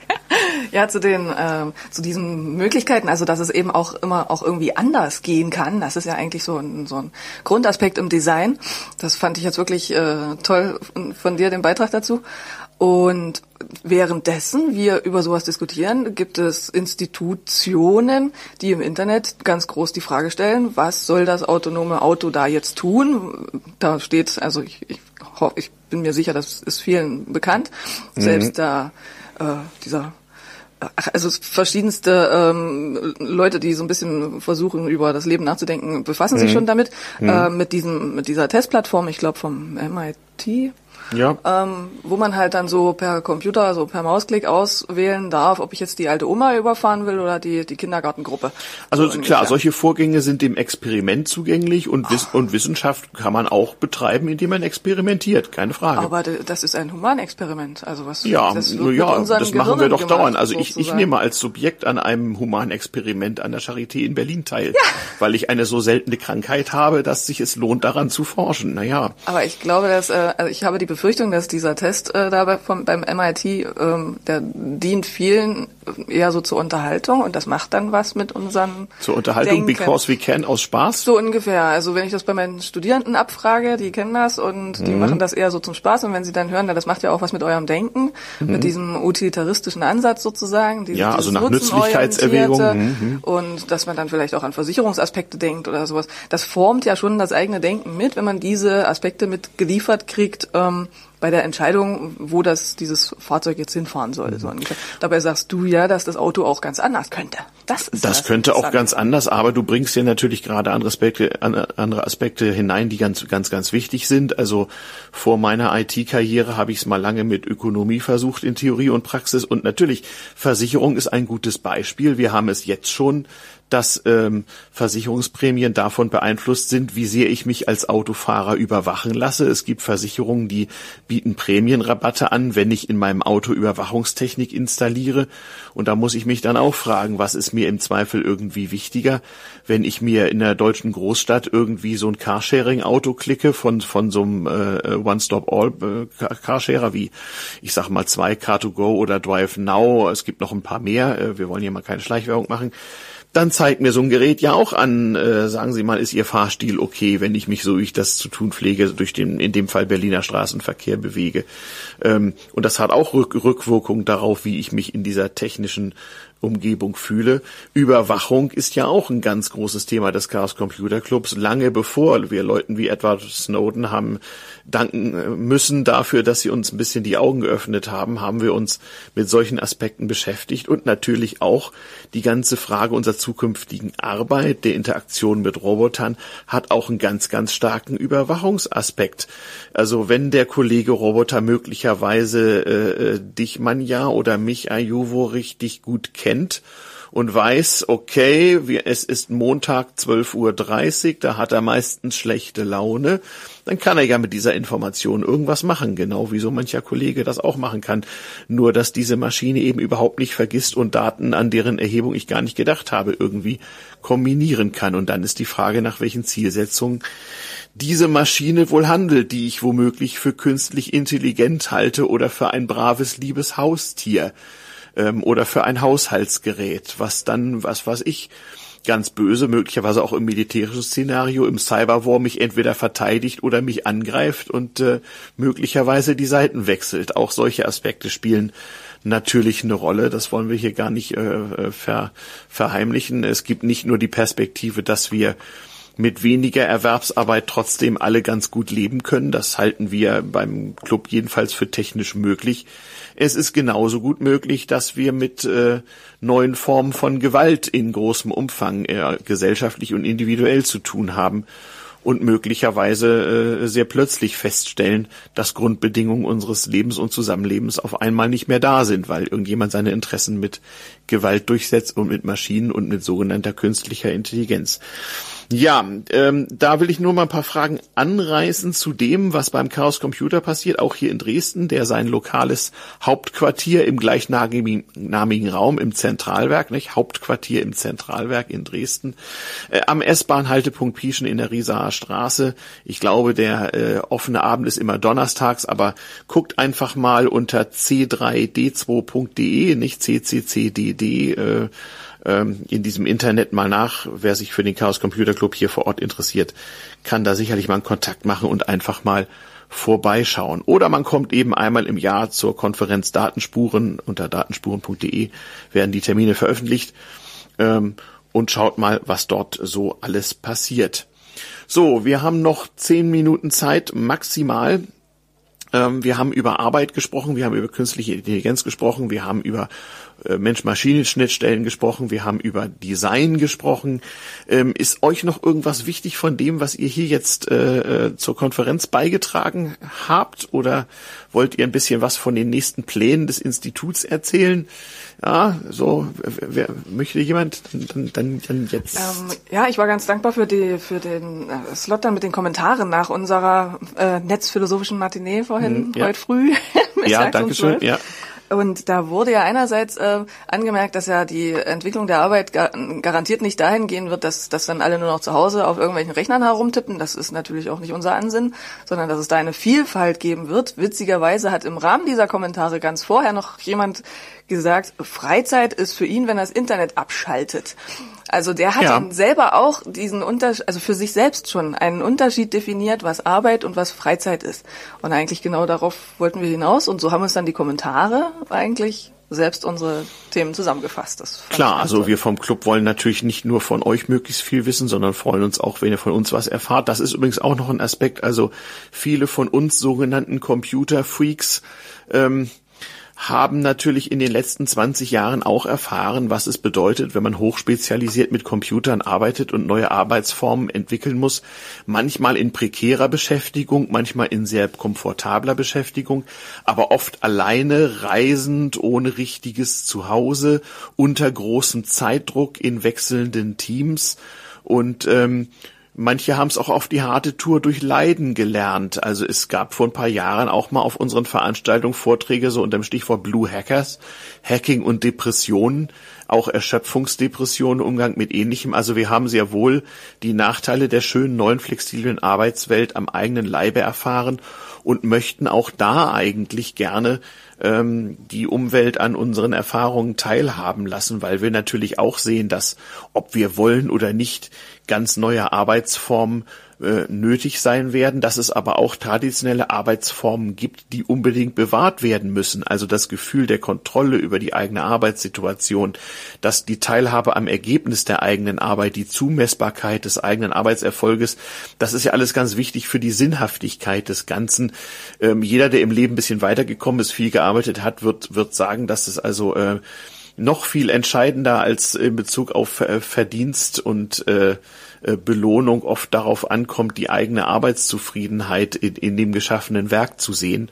Ja, zu den äh, zu diesen Möglichkeiten, also dass es eben auch immer auch irgendwie anders gehen kann. Das ist ja eigentlich so ein, so ein Grundaspekt im Design. Das fand ich jetzt wirklich äh, toll von dir den Beitrag dazu. Und währenddessen wir über sowas diskutieren, gibt es Institutionen, die im Internet ganz groß die Frage stellen, was soll das autonome Auto da jetzt tun? Da steht, also ich, ich, ich bin mir sicher, das ist vielen bekannt. Mhm. Selbst da äh, dieser also verschiedenste ähm, Leute, die so ein bisschen versuchen, über das Leben nachzudenken, befassen sich mhm. schon damit. Mhm. Äh, mit diesem, mit dieser Testplattform, ich glaube vom MIT, ja. ähm, wo man halt dann so per Computer, so per Mausklick auswählen darf, ob ich jetzt die alte Oma überfahren will oder die, die Kindergartengruppe. Also so klar, solche Vorgänge sind dem Experiment zugänglich und, Wiss und Wissenschaft kann man auch betreiben, indem man experimentiert, keine Frage. Aber das ist ein Humanexperiment, also was Ja, das, ja, das machen wir doch dauernd. Also ich, ich nehme als Subjekt an einem Humanexperiment an der Charité in Berlin teil, ja. weil ich eine so seltene Krankheit habe, dass sich es lohnt, daran zu forschen. Naja. Aber ich glaube, dass äh, also ich habe die Befürchtung, dass dieser Test äh, dabei vom, beim MIT, ähm, der dient vielen eher so zur Unterhaltung und das macht dann was mit unserem Zur Unterhaltung, Denken. because we can, aus Spaß? So ungefähr. Also wenn ich das bei meinen Studierenden abfrage, die kennen das und Mhm. die machen das eher so zum Spaß und wenn sie dann hören, na, das macht ja auch was mit eurem Denken, mit diesem utilitaristischen Ansatz sozusagen. Dieses, Mhm. Ja, also nach Nutzenorientierte Nützlichkeitserwägung. Mhm, Und dass man dann vielleicht auch an Versicherungsaspekte denkt oder sowas. Das formt ja schon das eigene Denken mit, wenn man diese Aspekte mit geliefert kriegt, ähm, bei der Entscheidung, wo das dieses Fahrzeug jetzt hinfahren Mhm. soll. So ungefähr. Dabei sagst du ja, dass das Auto auch ganz anders könnte. Das ist Das könnte auch ganz anders, aber du bringst ja natürlich gerade andere Aspekte, an- andere Aspekte hinein, die ganz, ganz, ganz wichtig sind. Also vor meiner IT-Karriere habe ich es mal lange mit Ökonomie versucht in Theorie und Praxis und natürlich Versicherung ist ein gutes Beispiel. Wir haben es jetzt schon dass ähm, Versicherungsprämien davon beeinflusst sind, wie sehr ich mich als Autofahrer überwachen lasse. Es gibt Versicherungen, die bieten Prämienrabatte an, wenn ich in meinem Auto Überwachungstechnik installiere. Und da muss ich mich dann auch fragen, was ist mir im Zweifel irgendwie wichtiger, wenn ich mir in der deutschen Großstadt irgendwie so ein Carsharing-Auto klicke von, von so einem äh, One-Stop-All-Carsharer wie, ich sag mal, zwei Car2Go oder Drive Now. Es gibt noch ein paar mehr. Äh, wir wollen hier mal keine Schleichwerbung machen dann zeigt mir so ein Gerät ja auch an, äh, sagen Sie mal, ist Ihr Fahrstil okay, wenn ich mich so, wie ich das zu tun pflege, durch den, in dem Fall Berliner Straßenverkehr bewege. Ähm, und das hat auch Rück Rückwirkung darauf, wie ich mich in dieser technischen Umgebung fühle. Überwachung ist ja auch ein ganz großes Thema des Chaos Computer Clubs. Lange bevor wir Leuten wie Edward Snowden haben danken müssen dafür, dass sie uns ein bisschen die Augen geöffnet haben, haben wir uns mit solchen Aspekten beschäftigt und natürlich auch die ganze Frage unserer zukünftigen Arbeit, der Interaktion mit Robotern, hat auch einen ganz, ganz starken Überwachungsaspekt. Also wenn der Kollege Roboter möglicherweise äh, dich, Manja, oder mich, Ayuvo, richtig gut kennt, und weiß, okay, es ist Montag 12.30 Uhr, da hat er meistens schlechte Laune, dann kann er ja mit dieser Information irgendwas machen, genau wie so mancher Kollege das auch machen kann. Nur, dass diese Maschine eben überhaupt nicht vergisst und Daten, an deren Erhebung ich gar nicht gedacht habe, irgendwie kombinieren kann. Und dann ist die Frage, nach welchen Zielsetzungen diese Maschine wohl handelt, die ich womöglich für künstlich intelligent halte oder für ein braves, liebes Haustier ähm, oder für ein Haushaltsgerät, was dann, was weiß ich, ganz böse, möglicherweise auch im militärischen Szenario, im Cyberwar mich entweder verteidigt oder mich angreift und äh, möglicherweise die Seiten wechselt. Auch solche Aspekte spielen natürlich eine Rolle. Das wollen wir hier gar nicht äh, ver, verheimlichen. Es gibt nicht nur die Perspektive, dass wir mit weniger Erwerbsarbeit trotzdem alle ganz gut leben können. Das halten wir beim Club jedenfalls für technisch möglich. Es ist genauso gut möglich, dass wir mit äh, neuen Formen von Gewalt in großem Umfang äh, gesellschaftlich und individuell zu tun haben und möglicherweise äh, sehr plötzlich feststellen, dass Grundbedingungen unseres Lebens und Zusammenlebens auf einmal nicht mehr da sind, weil irgendjemand seine Interessen mit Gewalt durchsetzt und mit Maschinen und mit sogenannter künstlicher Intelligenz. Ja, ähm, da will ich nur mal ein paar Fragen anreißen zu dem, was beim Chaos Computer passiert, auch hier in Dresden, der sein lokales Hauptquartier im gleichnamigen Raum im Zentralwerk, nicht? Hauptquartier im Zentralwerk in Dresden, äh, am S-Bahn-Haltepunkt Pieschen in der Riesaer Straße. Ich glaube, der äh, offene Abend ist immer donnerstags, aber guckt einfach mal unter c3d2.de, nicht cccdd, äh, in diesem Internet mal nach. Wer sich für den Chaos Computer Club hier vor Ort interessiert, kann da sicherlich mal einen Kontakt machen und einfach mal vorbeischauen. Oder man kommt eben einmal im Jahr zur Konferenz Datenspuren. Unter datenspuren.de werden die Termine veröffentlicht ähm, und schaut mal, was dort so alles passiert. So, wir haben noch zehn Minuten Zeit maximal. Ähm, wir haben über Arbeit gesprochen, wir haben über künstliche Intelligenz gesprochen, wir haben über Mensch-Maschinen-Schnittstellen gesprochen, wir haben über Design gesprochen. Ähm, ist euch noch irgendwas wichtig von dem, was ihr hier jetzt äh, äh, zur Konferenz beigetragen habt? Oder wollt ihr ein bisschen was von den nächsten Plänen des Instituts erzählen? Ja, so, wer, möchte jemand dann, dann, dann jetzt? Ähm, ja, ich war ganz dankbar für die für den äh, Slot dann mit den Kommentaren nach unserer äh, netzphilosophischen Matinee vorhin Hm, ja. heute früh. ja, danke schön. 12. Ja. Und da wurde ja einerseits äh, angemerkt, dass ja die Entwicklung der Arbeit gar garantiert nicht dahin gehen wird, dass, dass dann alle nur noch zu Hause auf irgendwelchen Rechnern herumtippen. Das ist natürlich auch nicht unser Ansinn, sondern dass es da eine Vielfalt geben wird. Witzigerweise hat im Rahmen dieser Kommentare ganz vorher noch jemand gesagt, Freizeit ist für ihn, wenn er das Internet abschaltet. Also der hat Ja. selber auch diesen Unterschied, also für sich selbst schon einen Unterschied definiert, was Arbeit und was Freizeit ist. Und eigentlich genau darauf wollten wir hinaus und so haben uns dann die Kommentare eigentlich selbst unsere Themen zusammengefasst. Das Klar, also wir vom Club wollen natürlich nicht nur von euch möglichst viel wissen, sondern freuen uns auch, wenn ihr von uns was erfahrt. Das ist übrigens auch noch ein Aspekt. Also viele von uns sogenannten Computerfreaks ähm, haben natürlich in den letzten 20 Jahren auch erfahren, was es bedeutet, wenn man hochspezialisiert mit Computern arbeitet und neue Arbeitsformen entwickeln muss. Manchmal in prekärer Beschäftigung, manchmal in sehr komfortabler Beschäftigung, aber oft alleine, reisend, ohne richtiges Zuhause, unter großem Zeitdruck in wechselnden Teams und ähm, Manche haben es auch auf die harte Tour durch Leiden gelernt. Also es gab vor ein paar Jahren auch mal auf unseren Veranstaltungen Vorträge so unter dem Stichwort Blue Hackers, Hacking und Depressionen, auch Erschöpfungsdepressionen, Umgang mit ähnlichem. Also wir haben sehr wohl die Nachteile der schönen neuen flexiblen Arbeitswelt am eigenen Leibe erfahren und möchten auch da eigentlich gerne ähm, die Umwelt an unseren Erfahrungen teilhaben lassen, weil wir natürlich auch sehen, dass ob wir wollen oder nicht ganz neue Arbeitsformen äh, nötig sein werden, dass es aber auch traditionelle Arbeitsformen gibt, die unbedingt bewahrt werden müssen. Also das Gefühl der Kontrolle über die eigene Arbeitssituation, dass die Teilhabe am Ergebnis der eigenen Arbeit, die Zumessbarkeit des eigenen Arbeitserfolges, das ist ja alles ganz wichtig für die Sinnhaftigkeit des Ganzen. Ähm, jeder, der im Leben ein bisschen weitergekommen ist, viel gearbeitet hat, wird, wird sagen, dass es also äh, noch viel entscheidender als in Bezug auf äh, Verdienst und äh, äh, Belohnung oft darauf ankommt, die eigene Arbeitszufriedenheit in, in dem geschaffenen Werk zu sehen.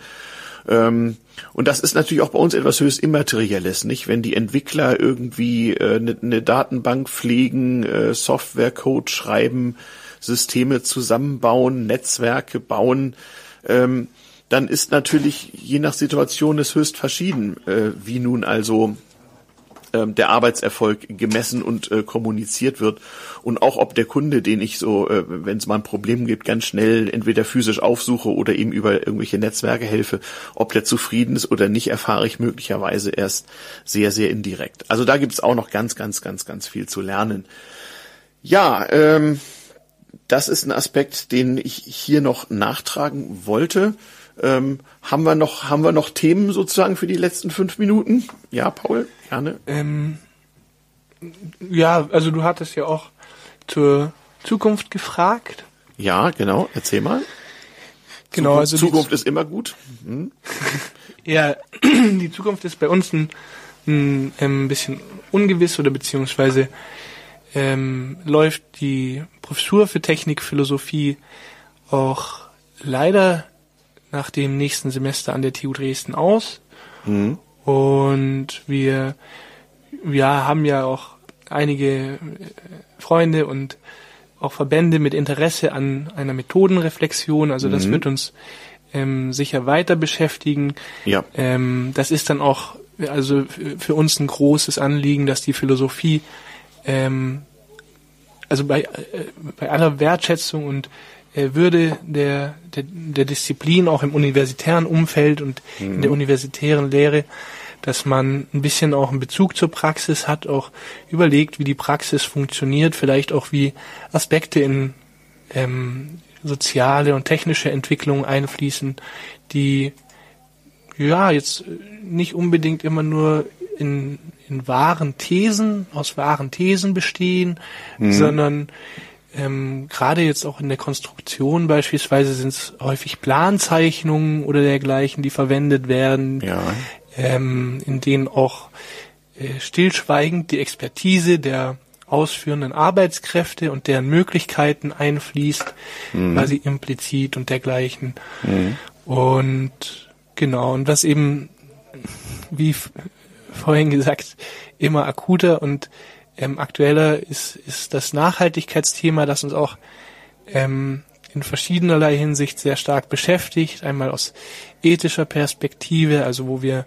Ähm, und das ist natürlich auch bei uns etwas höchst Immaterielles, nicht? Wenn die Entwickler irgendwie eine ne, Datenbank pflegen, Softwarecode schreiben, Systeme zusammenbauen, Netzwerke bauen, ähm, dann ist natürlich je nach Situation es höchst verschieden, wie nun also ähm, der Arbeitserfolg gemessen und äh, kommuniziert wird und auch ob der Kunde, den ich so, äh, wenn es mal ein Problem gibt, ganz schnell entweder physisch aufsuche oder ihm über irgendwelche Netzwerke helfe, ob der zufrieden ist oder nicht, erfahre ich möglicherweise erst sehr, sehr indirekt. Also da gibt es auch noch ganz, ganz, ganz, ganz viel zu lernen. Ja, ähm, das ist ein Aspekt, den ich hier noch nachtragen wollte. Ähm, haben wir noch, haben wir noch Themen sozusagen für die letzten fünf Minuten? Ja, Paul, gerne. Ähm, ja, also du hattest ja auch zur Zukunft gefragt. Ja, genau. Erzähl mal. Genau, also die Zukunft ist immer gut. Hm? Ja, die Zukunft ist bei uns ein, ein, ein bisschen ungewiss oder beziehungsweise ähm, läuft die Professur für Technik, Philosophie auch leider nach dem nächsten Semester an der TU Dresden aus. Mhm. Und wir, wir haben ja auch einige äh, Freunde und auch Verbände mit Interesse an einer Methodenreflexion. Also das Mhm. wird uns ähm, sicher weiter beschäftigen. Ja. Ähm, das ist dann auch also für- uns ein großes Anliegen, dass die Philosophie ähm, also bei, äh, bei aller Wertschätzung und äh, Würde der, der, der Disziplin auch im universitären Umfeld und in der universitären Lehre, dass man ein bisschen auch einen Bezug zur Praxis hat, auch überlegt, wie die Praxis funktioniert, vielleicht auch wie Aspekte in ähm, soziale und technische Entwicklung einfließen, die ja jetzt nicht unbedingt immer nur in, in wahren Thesen, aus wahren Thesen bestehen, sondern ähm, gerade jetzt auch in der Konstruktion beispielsweise sind es häufig Planzeichnungen oder dergleichen, die verwendet werden, Ja. Ähm, in denen auch äh, stillschweigend die Expertise der ausführenden Arbeitskräfte und deren Möglichkeiten einfließt, quasi implizit und dergleichen. Und genau, und was eben, wie vorhin gesagt, immer akuter und ähm, aktueller ist, ist das Nachhaltigkeitsthema, das uns auch ähm, in verschiedenerlei Hinsicht sehr stark beschäftigt. Einmal aus ethischer Perspektive, also wo wir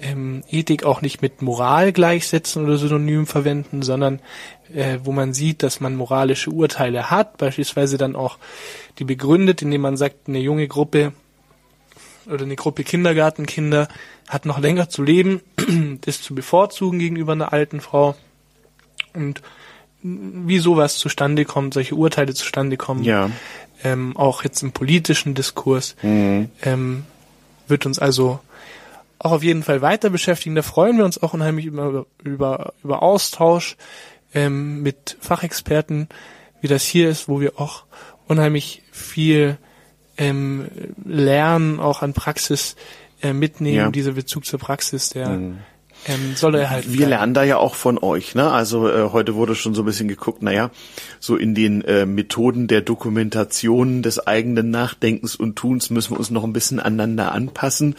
ähm, Ethik auch nicht mit Moral gleichsetzen oder synonym verwenden, sondern äh, wo man sieht, dass man moralische Urteile hat, beispielsweise dann auch die begründet, indem man sagt, eine junge Gruppe oder eine Gruppe Kindergartenkinder hat noch länger zu leben, das zu bevorzugen gegenüber einer alten Frau und wie sowas zustande kommt, solche Urteile zustande kommen, Ja. ähm, auch jetzt im politischen Diskurs, ähm, wird uns also auch auf jeden Fall weiter beschäftigen. Da freuen wir uns auch unheimlich über, über, über Austausch ähm, mit Fachexperten, wie das hier ist, wo wir auch unheimlich viel ähm, lernen, auch an Praxis äh, mitnehmen. Ja. Dieser Bezug zur Praxis, der ähm, soll erhalten Wir bleiben. lernen da ja auch von euch, ne? Also äh, heute wurde schon so ein bisschen geguckt, naja, so in den äh, Methoden der Dokumentation des eigenen Nachdenkens und Tuns müssen wir uns noch ein bisschen aneinander anpassen.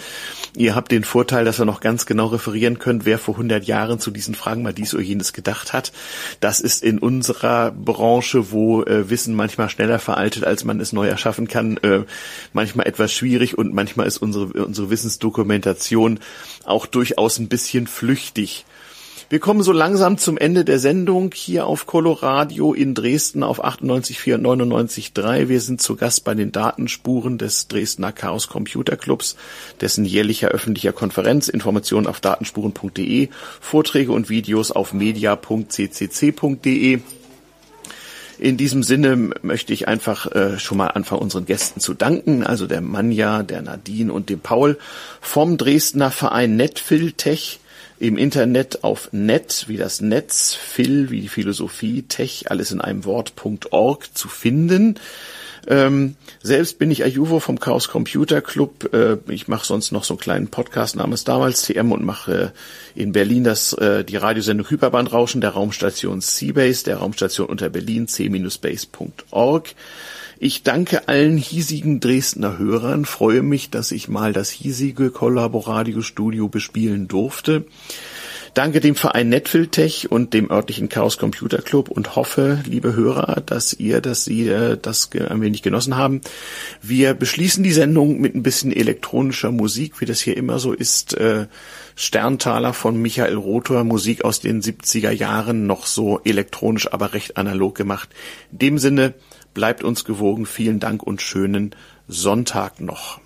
Ihr habt den Vorteil, dass ihr noch ganz genau referieren könnt, wer vor 100 Jahren zu diesen Fragen mal dies oder jenes gedacht hat. Das ist in unserer Branche, wo äh, Wissen manchmal schneller veraltet, als man es neu erschaffen kann, äh, manchmal etwas schwierig und manchmal ist unsere, unsere Wissensdokumentation auch durchaus ein bisschen flüchtig. Wir kommen so langsam zum Ende der Sendung hier auf Coloradio in Dresden auf 98,4 und 99,3. Wir sind zu Gast bei den Datenspuren des Dresdner Chaos Computer Clubs, dessen jährlicher öffentlicher Konferenz. Informationen auf datenspuren.de, Vorträge und Videos auf media.ccc.de. In diesem Sinne möchte ich einfach äh, schon mal anfangen, unseren Gästen zu danken, also der Manja, der Nadine und dem Paul vom Dresdner Verein Netfiltech im Internet auf net, wie das Netz, Phil, wie die Philosophie, Tech, alles in einem Wort.org zu finden. Ähm, selbst bin ich Ajuvo vom Chaos Computer Club. Äh, ich mache sonst noch so einen kleinen Podcast namens damals TM und mache äh, in Berlin das äh, die Radiosendung Hyperbandrauschen der Raumstation Seabase, der Raumstation unter Berlin c-base.org. Ich danke allen hiesigen Dresdner Hörern, freue mich, dass ich mal das hiesige Collaboradio Studio bespielen durfte. Danke dem Verein Netfiltech und dem örtlichen Chaos Computer Club und hoffe, liebe Hörer, dass ihr, dass Sie äh, das ein wenig genossen haben. Wir beschließen die Sendung mit ein bisschen elektronischer Musik, wie das hier immer so ist. Äh, Sterntaler von Michael Rotor, Musik aus den 70er Jahren, noch so elektronisch, aber recht analog gemacht. In dem Sinne, bleibt uns gewogen. Vielen Dank und schönen Sonntag noch.